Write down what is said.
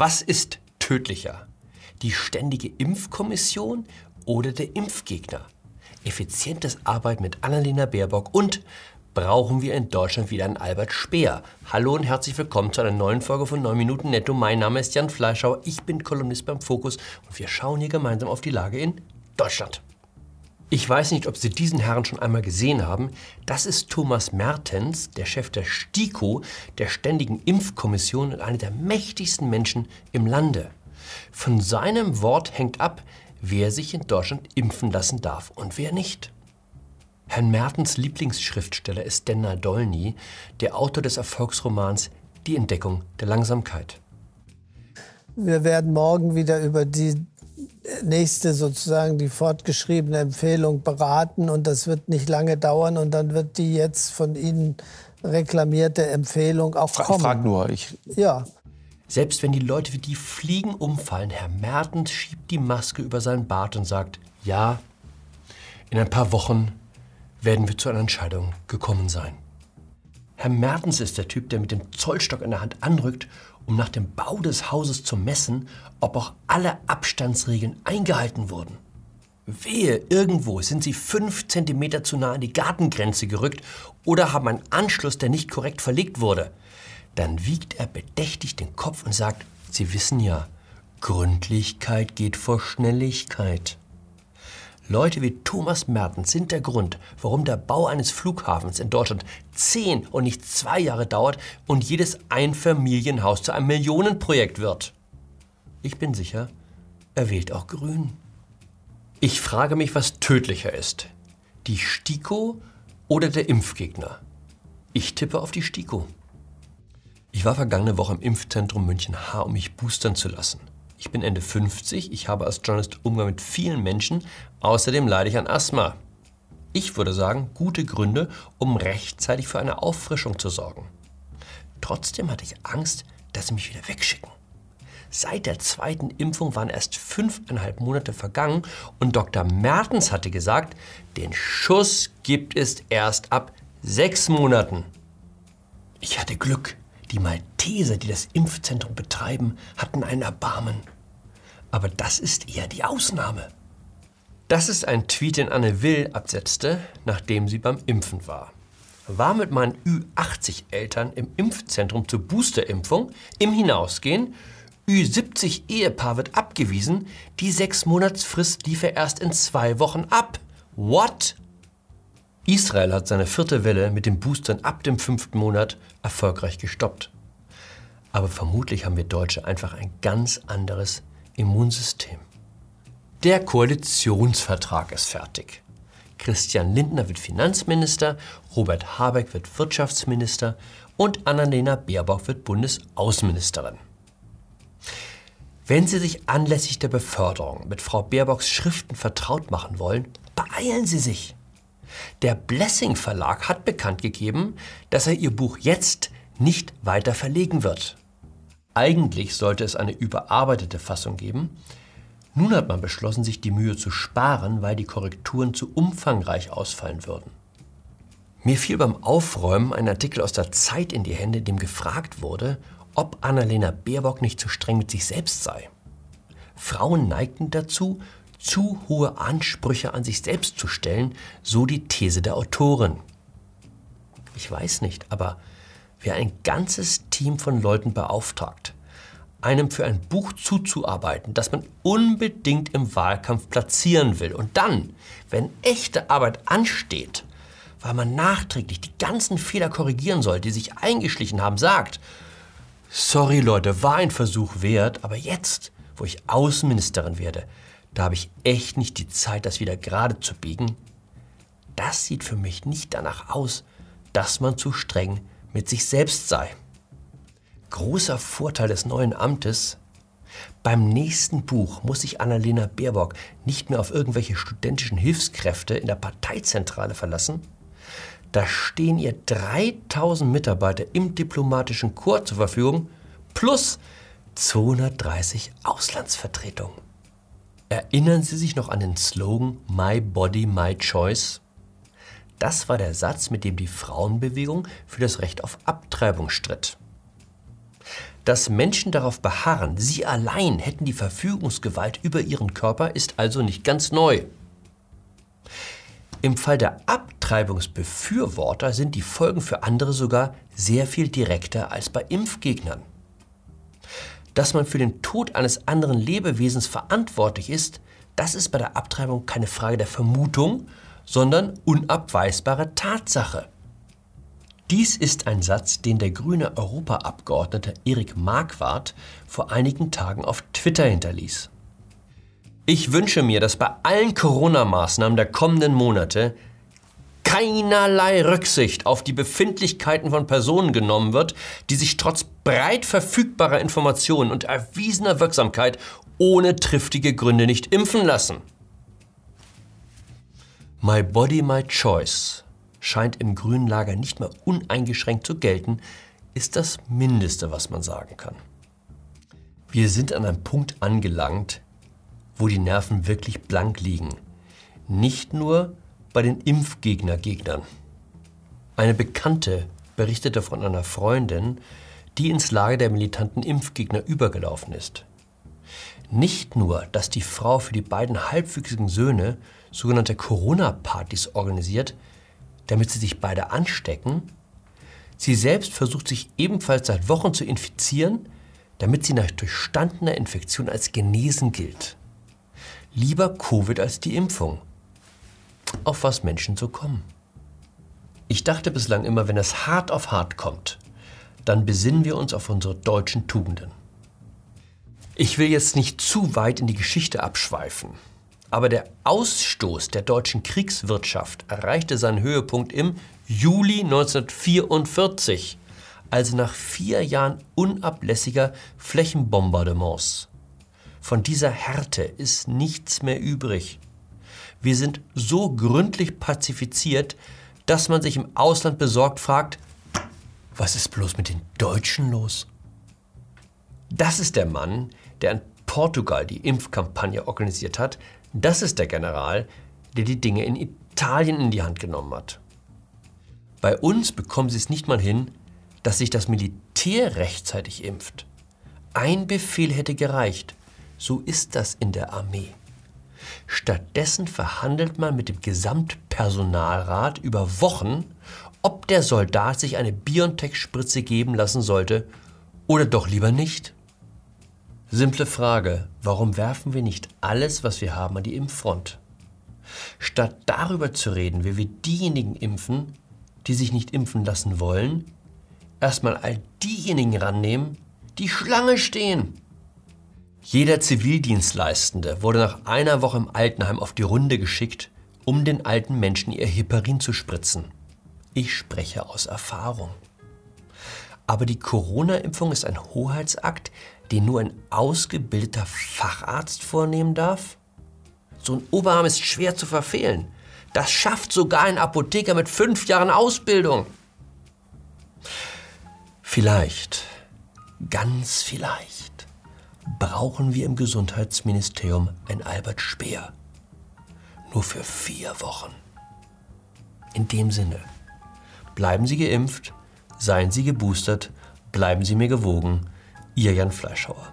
Was ist tödlicher? Die ständige Impfkommission oder der Impfgegner? Effizientes Arbeiten mit Annalena Baerbock und brauchen wir in Deutschland wieder einen Albert Speer. Hallo und herzlich willkommen zu einer neuen Folge von 9 Minuten Netto. Mein Name ist Jan Fleischauer, ich bin Kolumnist beim Fokus und wir schauen hier gemeinsam auf die Lage in Deutschland. Ich weiß nicht, ob Sie diesen Herrn schon einmal gesehen haben. Das ist Thomas Mertens, der Chef der STIKO, der Ständigen Impfkommission und einer der mächtigsten Menschen im Lande. Von seinem Wort hängt ab, wer sich in Deutschland impfen lassen darf und wer nicht. Herrn Mertens Lieblingsschriftsteller ist Denner Dolny, der Autor des Erfolgsromans Die Entdeckung der Langsamkeit. Wir werden morgen wieder über die nächste sozusagen die fortgeschriebene Empfehlung beraten und das wird nicht lange dauern und dann wird die jetzt von Ihnen reklamierte Empfehlung auch Fra kommen. Frag nur, ich. Ja. Selbst wenn die Leute wie die Fliegen umfallen, Herr Mertens schiebt die Maske über seinen Bart und sagt, ja, in ein paar Wochen werden wir zu einer Entscheidung gekommen sein. Herr Mertens ist der Typ, der mit dem Zollstock in der Hand anrückt, um nach dem Bau des Hauses zu messen, ob auch alle Abstandsregeln eingehalten wurden. Wehe, irgendwo sind sie fünf Zentimeter zu nah an die Gartengrenze gerückt oder haben einen Anschluss, der nicht korrekt verlegt wurde. Dann wiegt er bedächtig den Kopf und sagt, Sie wissen ja, Gründlichkeit geht vor Schnelligkeit. Leute wie Thomas Mertens sind der Grund, warum der Bau eines Flughafens in Deutschland zehn und nicht zwei Jahre dauert und jedes Einfamilienhaus zu einem Millionenprojekt wird. Ich bin sicher, er wählt auch Grün. Ich frage mich, was tödlicher ist. Die STIKO oder der Impfgegner? Ich tippe auf die STIKO. Ich war vergangene Woche im Impfzentrum München H, um mich boostern zu lassen. Ich bin Ende 50, ich habe als Journalist Umgang mit vielen Menschen, außerdem leide ich an Asthma. Ich würde sagen, gute Gründe, um rechtzeitig für eine Auffrischung zu sorgen. Trotzdem hatte ich Angst, dass sie mich wieder wegschicken. Seit der zweiten Impfung waren erst fünfeinhalb Monate vergangen und Dr. Mertens hatte gesagt, den Schuss gibt es erst ab sechs Monaten. Ich hatte Glück. Die Malteser, die das Impfzentrum betreiben, hatten ein Erbarmen. Aber das ist eher die Ausnahme. Das ist ein Tweet, den Anne Will absetzte, nachdem sie beim Impfen war. War mit meinen Ü80-Eltern im Impfzentrum zur Boosterimpfung, im Hinausgehen, Ü70-Ehepaar wird abgewiesen, die sechs Monatsfrist lief er erst in zwei Wochen ab. What? Israel hat seine vierte Welle mit den Boostern ab dem fünften Monat erfolgreich gestoppt. Aber vermutlich haben wir Deutsche einfach ein ganz anderes Immunsystem. Der Koalitionsvertrag ist fertig. Christian Lindner wird Finanzminister, Robert Habeck wird Wirtschaftsminister und Annalena Baerbock wird Bundesaußenministerin. Wenn Sie sich anlässlich der Beförderung mit Frau Baerbocks Schriften vertraut machen wollen, beeilen Sie sich. Der Blessing Verlag hat bekannt gegeben, dass er ihr Buch jetzt nicht weiter verlegen wird. Eigentlich sollte es eine überarbeitete Fassung geben. Nun hat man beschlossen, sich die Mühe zu sparen, weil die Korrekturen zu umfangreich ausfallen würden. Mir fiel beim Aufräumen ein Artikel aus der Zeit in die Hände, in dem gefragt wurde, ob Annalena Baerbock nicht zu streng mit sich selbst sei. Frauen neigten dazu, zu hohe Ansprüche an sich selbst zu stellen, so die These der Autorin. Ich weiß nicht, aber wer ein ganzes Team von Leuten beauftragt, einem für ein Buch zuzuarbeiten, das man unbedingt im Wahlkampf platzieren will und dann, wenn echte Arbeit ansteht, weil man nachträglich die ganzen Fehler korrigieren soll, die sich eingeschlichen haben, sagt, sorry Leute, war ein Versuch wert, aber jetzt, wo ich Außenministerin werde, da habe ich echt nicht die Zeit, das wieder gerade zu biegen. Das sieht für mich nicht danach aus, dass man zu streng mit sich selbst sei. Großer Vorteil des neuen Amtes. Beim nächsten Buch muss sich Annalena Baerbock nicht mehr auf irgendwelche studentischen Hilfskräfte in der Parteizentrale verlassen. Da stehen ihr 3000 Mitarbeiter im diplomatischen Korps zur Verfügung plus 230 Auslandsvertretungen. Erinnern Sie sich noch an den Slogan My Body, My Choice? Das war der Satz, mit dem die Frauenbewegung für das Recht auf Abtreibung stritt. Dass Menschen darauf beharren, sie allein hätten die Verfügungsgewalt über ihren Körper, ist also nicht ganz neu. Im Fall der Abtreibungsbefürworter sind die Folgen für andere sogar sehr viel direkter als bei Impfgegnern. Dass man für den Tod eines anderen Lebewesens verantwortlich ist, das ist bei der Abtreibung keine Frage der Vermutung, sondern unabweisbare Tatsache. Dies ist ein Satz, den der grüne Europaabgeordnete Erik Marquardt vor einigen Tagen auf Twitter hinterließ. Ich wünsche mir, dass bei allen Corona-Maßnahmen der kommenden Monate keinerlei Rücksicht auf die Befindlichkeiten von Personen genommen wird, die sich trotz breit verfügbarer Informationen und erwiesener Wirksamkeit ohne triftige Gründe nicht impfen lassen. My Body, My Choice scheint im grünen Lager nicht mehr uneingeschränkt zu gelten, ist das Mindeste, was man sagen kann. Wir sind an einem Punkt angelangt, wo die Nerven wirklich blank liegen. Nicht nur bei den Impfgegner-Gegnern. Eine Bekannte berichtete von einer Freundin, die ins Lager der militanten Impfgegner übergelaufen ist. Nicht nur, dass die Frau für die beiden halbwüchsigen Söhne sogenannte Corona-Partys organisiert, damit sie sich beide anstecken, sie selbst versucht sich ebenfalls seit Wochen zu infizieren, damit sie nach durchstandener Infektion als genesen gilt. Lieber Covid als die Impfung. Auf was Menschen so kommen. Ich dachte bislang immer, wenn es hart auf hart kommt, dann besinnen wir uns auf unsere deutschen Tugenden. Ich will jetzt nicht zu weit in die Geschichte abschweifen, aber der Ausstoß der deutschen Kriegswirtschaft erreichte seinen Höhepunkt im Juli 1944, also nach vier Jahren unablässiger Flächenbombardements. Von dieser Härte ist nichts mehr übrig. Wir sind so gründlich pazifiziert, dass man sich im Ausland besorgt fragt, was ist bloß mit den Deutschen los? Das ist der Mann, der in Portugal die Impfkampagne organisiert hat. Das ist der General, der die Dinge in Italien in die Hand genommen hat. Bei uns bekommen sie es nicht mal hin, dass sich das Militär rechtzeitig impft. Ein Befehl hätte gereicht. So ist das in der Armee. Stattdessen verhandelt man mit dem Gesamtpersonalrat über Wochen, ob der Soldat sich eine BioNTech-Spritze geben lassen sollte oder doch lieber nicht. Simple Frage, warum werfen wir nicht alles, was wir haben, an die Impffront? Statt darüber zu reden, wie wir diejenigen impfen, die sich nicht impfen lassen wollen, erstmal all diejenigen rannehmen, die Schlange stehen. Jeder Zivildienstleistende wurde nach einer Woche im Altenheim auf die Runde geschickt, um den alten Menschen ihr Heparin zu spritzen. Ich spreche aus Erfahrung. Aber die Corona-Impfung ist ein Hoheitsakt, den nur ein ausgebildeter Facharzt vornehmen darf? So ein Oberarm ist schwer zu verfehlen. Das schafft sogar ein Apotheker mit fünf Jahren Ausbildung. Vielleicht, ganz vielleicht brauchen wir im Gesundheitsministerium ein Albert Speer. Nur für vier Wochen. In dem Sinne, bleiben Sie geimpft, seien Sie geboostert, bleiben Sie mir gewogen. Ihr Jan Fleischhauer.